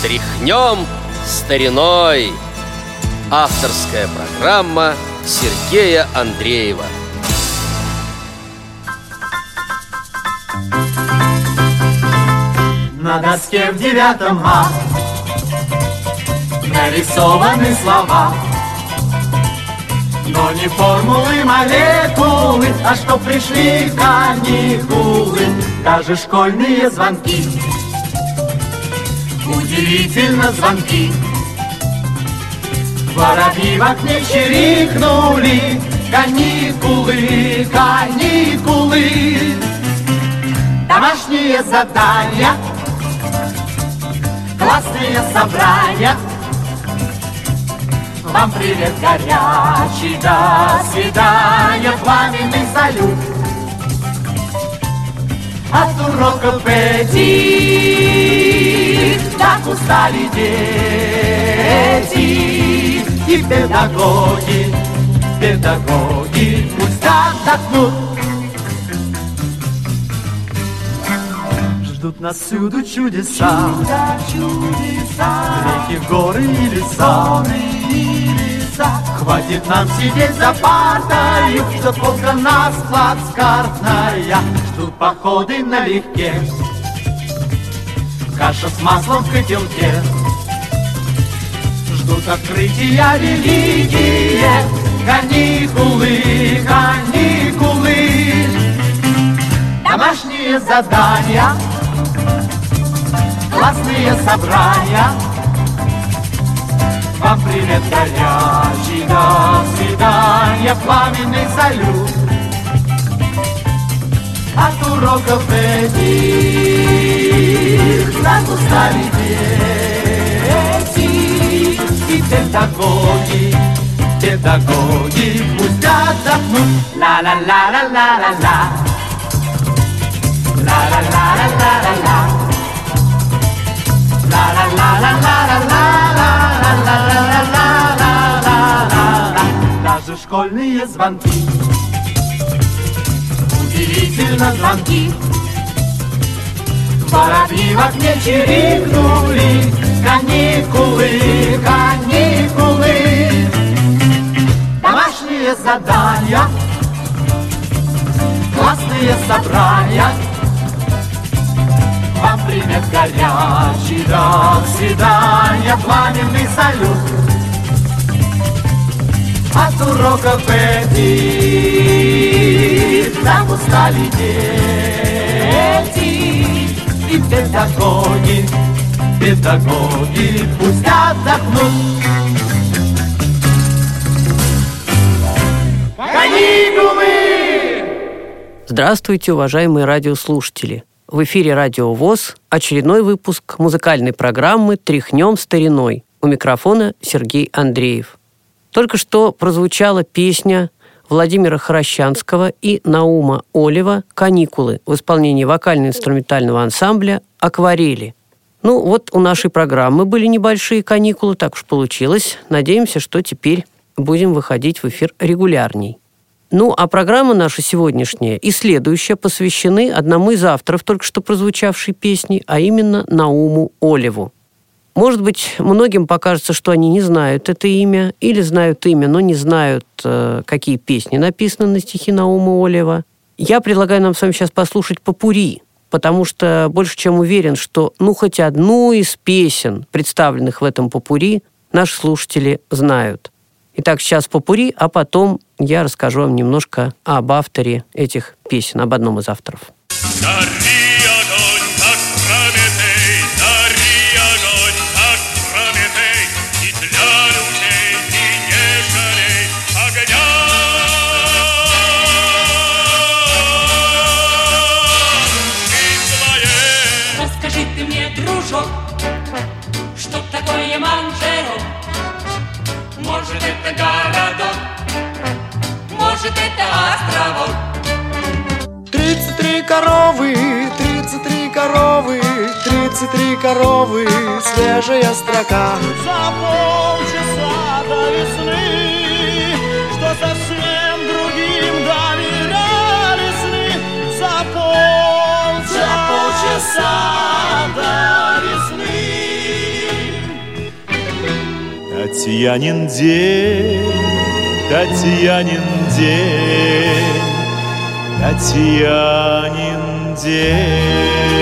Тряхнем стариной. Авторская программа Сергея Андреева. На доске в девятом А Нарисованы слова. Но не формулы, молекулы, а что пришли каникулы, даже школьные звонки. Удивительно звонки. Воробьи в окне чирикнули, каникулы, каникулы. Домашние задания, классные собрания — вам привет горячий, до свидания, пламенный салют. От уроков эти так устали дети. И педагоги, педагоги пусть отдохнут. Ждут нас всюду чудеса, чудеса, реки, горы и леса лица. Хватит нам сидеть за партою, Что только нас плацкартная. Ждут походы налегке, Каша с маслом в котелке. Ждут открытия великие, Каникулы, каникулы. Домашние задания, классные собрания — вам привет горячий, до свидания, пламенный салют. От уроков этих нас устали дети. И педагоги, педагоги пусть отдохнут. Ла-ла-ла-ла-ла-ла-ла. Ла-ла-ла-ла-ла-ла-ла. Ла-ла-ла-ла-ла-ла-ла. Даже школьные звонки Удивительно звонки Воробьи в окне чирикнули Каникулы, каникулы Домашние задания Классные собрания горячий, до свидания, пламенный салют. От уроков этих нам устали дети. И педагоги, педагоги пусть отдохнут. Каникулы! Здравствуйте, уважаемые радиослушатели! В эфире «Радио ВОЗ» очередной выпуск музыкальной программы «Тряхнем стариной». У микрофона Сергей Андреев. Только что прозвучала песня Владимира Хорощанского и Наума Олева «Каникулы» в исполнении вокально-инструментального ансамбля «Акварели». Ну, вот у нашей программы были небольшие каникулы, так уж получилось. Надеемся, что теперь будем выходить в эфир регулярней. Ну, а программа наша сегодняшняя и следующая посвящены одному из авторов только что прозвучавшей песни, а именно Науму Олеву. Может быть, многим покажется, что они не знают это имя, или знают имя, но не знают, э, какие песни написаны на стихи Науму Олева. Я предлагаю нам с вами сейчас послушать «Попури», потому что больше чем уверен, что ну хоть одну из песен, представленных в этом «Попури», наши слушатели знают – Итак, сейчас попури, а потом я расскажу вам немножко об авторе этих песен, об одном из авторов. Расскажи коровы, тридцать три коровы, тридцать три коровы, свежая строка. За полчаса до весны, что совсем другим доверяли сны. За полчаса, за полчаса до весны. Татьянин день, Татьянин день, Татьянин день.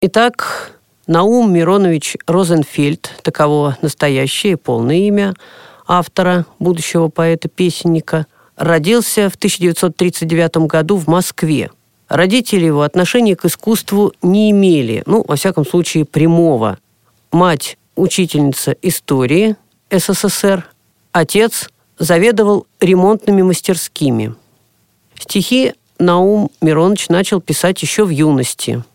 Итак, Наум Миронович Розенфельд, таково настоящее полное имя автора, будущего поэта-песенника, родился в 1939 году в Москве. Родители его отношения к искусству не имели, ну, во всяком случае, прямого. Мать – учительница истории СССР, отец заведовал ремонтными мастерскими. Стихи Наум Миронович начал писать еще в юности –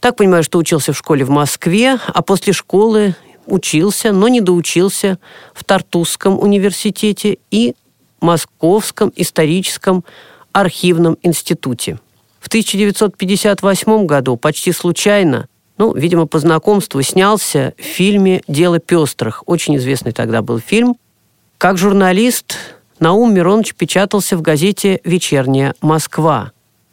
так понимаю, что учился в школе в Москве, а после школы учился, но не доучился в Тартусском университете и Московском историческом архивном институте. В 1958 году почти случайно, ну, видимо, по знакомству, снялся в фильме «Дело пестрых». Очень известный тогда был фильм. Как журналист Наум Миронович печатался в газете «Вечерняя Москва».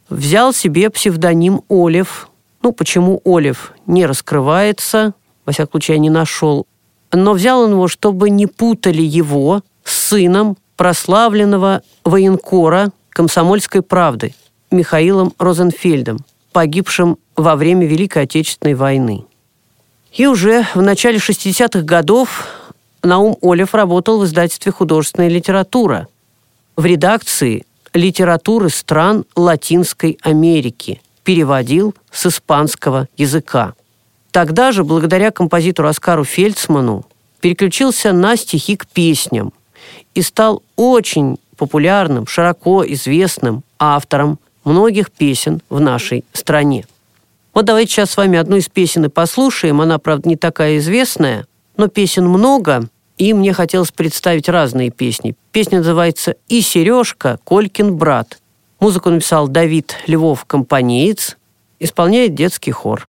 Взял себе псевдоним Олев, ну, почему Олив не раскрывается, во всяком случае, я не нашел. Но взял он его, чтобы не путали его с сыном прославленного военкора комсомольской правды Михаилом Розенфельдом, погибшим во время Великой Отечественной войны. И уже в начале 60-х годов Наум Олев работал в издательстве «Художественная литература» в редакции литературы стран Латинской Америки – переводил с испанского языка. Тогда же, благодаря композитору Оскару Фельдсману, переключился на стихи к песням и стал очень популярным, широко известным автором многих песен в нашей стране. Вот давайте сейчас с вами одну из песен и послушаем. Она, правда, не такая известная, но песен много, и мне хотелось представить разные песни. Песня называется «И Сережка, Колькин брат». Музыку написал Давид Львов, компанеец, исполняет детский хор.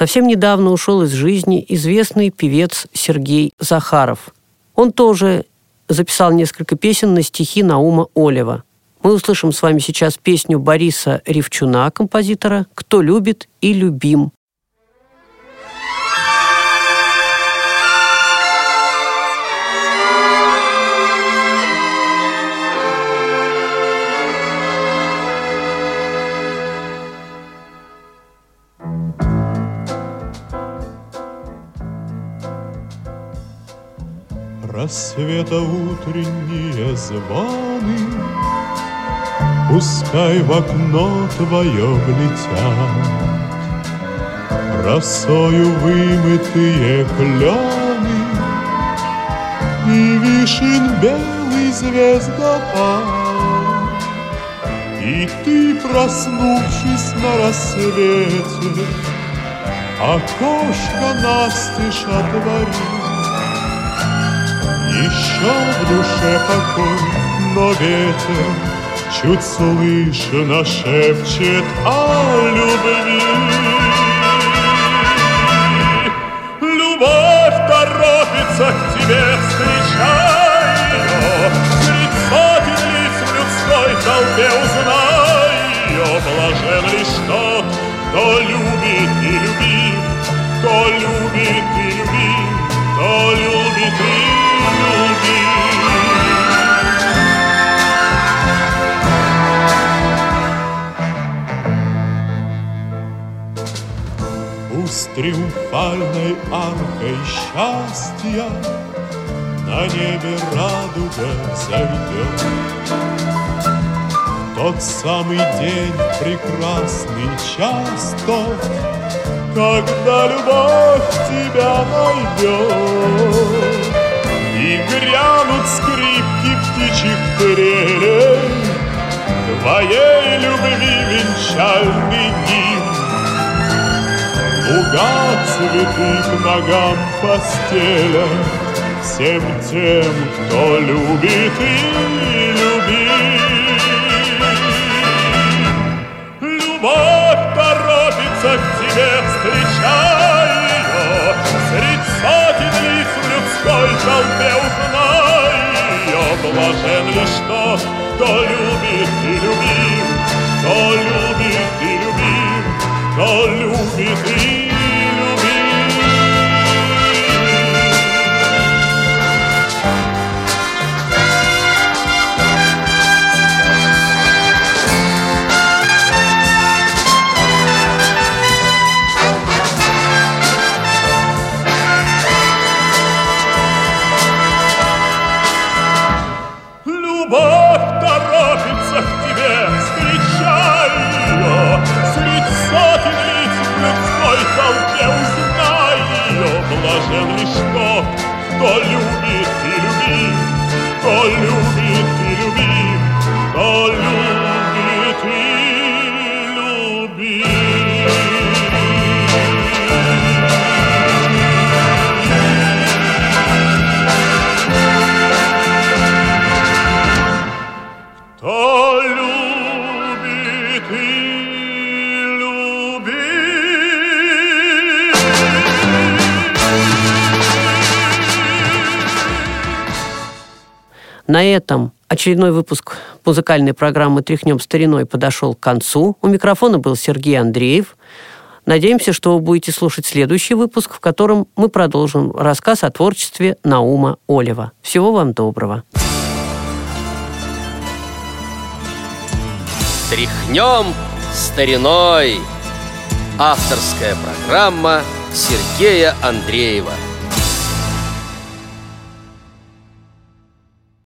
Совсем недавно ушел из жизни известный певец Сергей Захаров. Он тоже записал несколько песен на стихи Наума Олева. Мы услышим с вами сейчас песню Бориса Ревчуна, композитора «Кто любит и любим». Рассвета утренние звоны Пускай в окно твое влетят Росою вымытые клены И вишен белый звездопад. И ты, проснувшись на рассвете Окошко настежь отвори Еще в душе покой, но ветер Чуть слышно шепчет о любви. Любовь торопится к тебе, встречай ее сотен лиц в людской толпе узнай ее. Блажен лишь тот, кто любит и любит Кто любит и любит, кто любит и любит Пусть триумфальной аркой счастья На небе радуга зайдет. Тот самый день, прекрасный час тот Когда любовь тебя найдет И грянут скрипки птичьих трелей. Твоей любви венчальный гимн Луга цветы к ногам постеля Всем тем, кто любит и любит. Любовь торопится к тебе, встречай любит и любим Кто любит и любит и любим, кто любит На этом очередной выпуск музыкальной программы «Тряхнем стариной» подошел к концу. У микрофона был Сергей Андреев. Надеемся, что вы будете слушать следующий выпуск, в котором мы продолжим рассказ о творчестве Наума Олева. Всего вам доброго. Тряхнем стариной. Авторская программа Сергея Андреева.